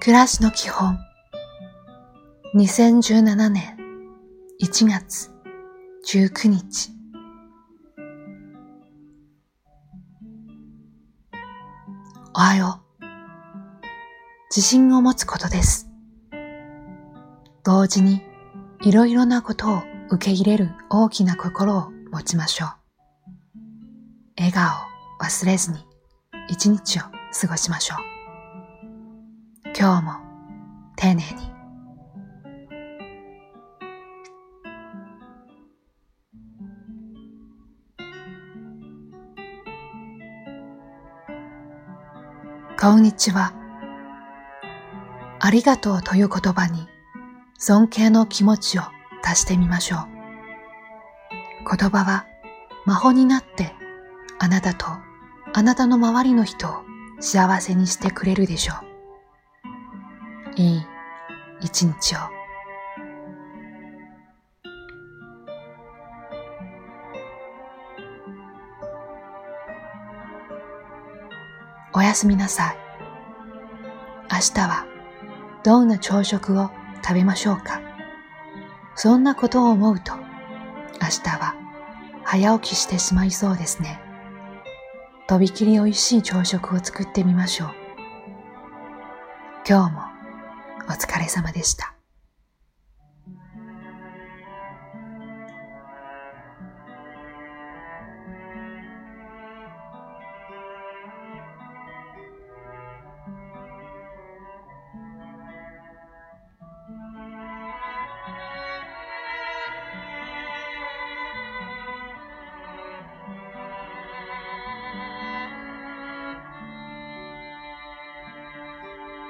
暮らしの基本2017年1月19日おはよう。自信を持つことです。同時にいろいろなことを受け入れる大きな心を持ちましょう。笑顔を忘れずに一日を過ごしましょう。今日も丁寧に。こんにちは。ありがとうという言葉に尊敬の気持ちを足してみましょう。言葉は魔法になってあなたとあなたの周りの人を幸せにしてくれるでしょう。いい一日を。おやすみなさい。明日はどんな朝食を食べましょうか？そんなことを思うと明日は早起きしてしまいそうですね。とびきり美味しい朝食を作ってみましょう。今日もお疲れ様でした。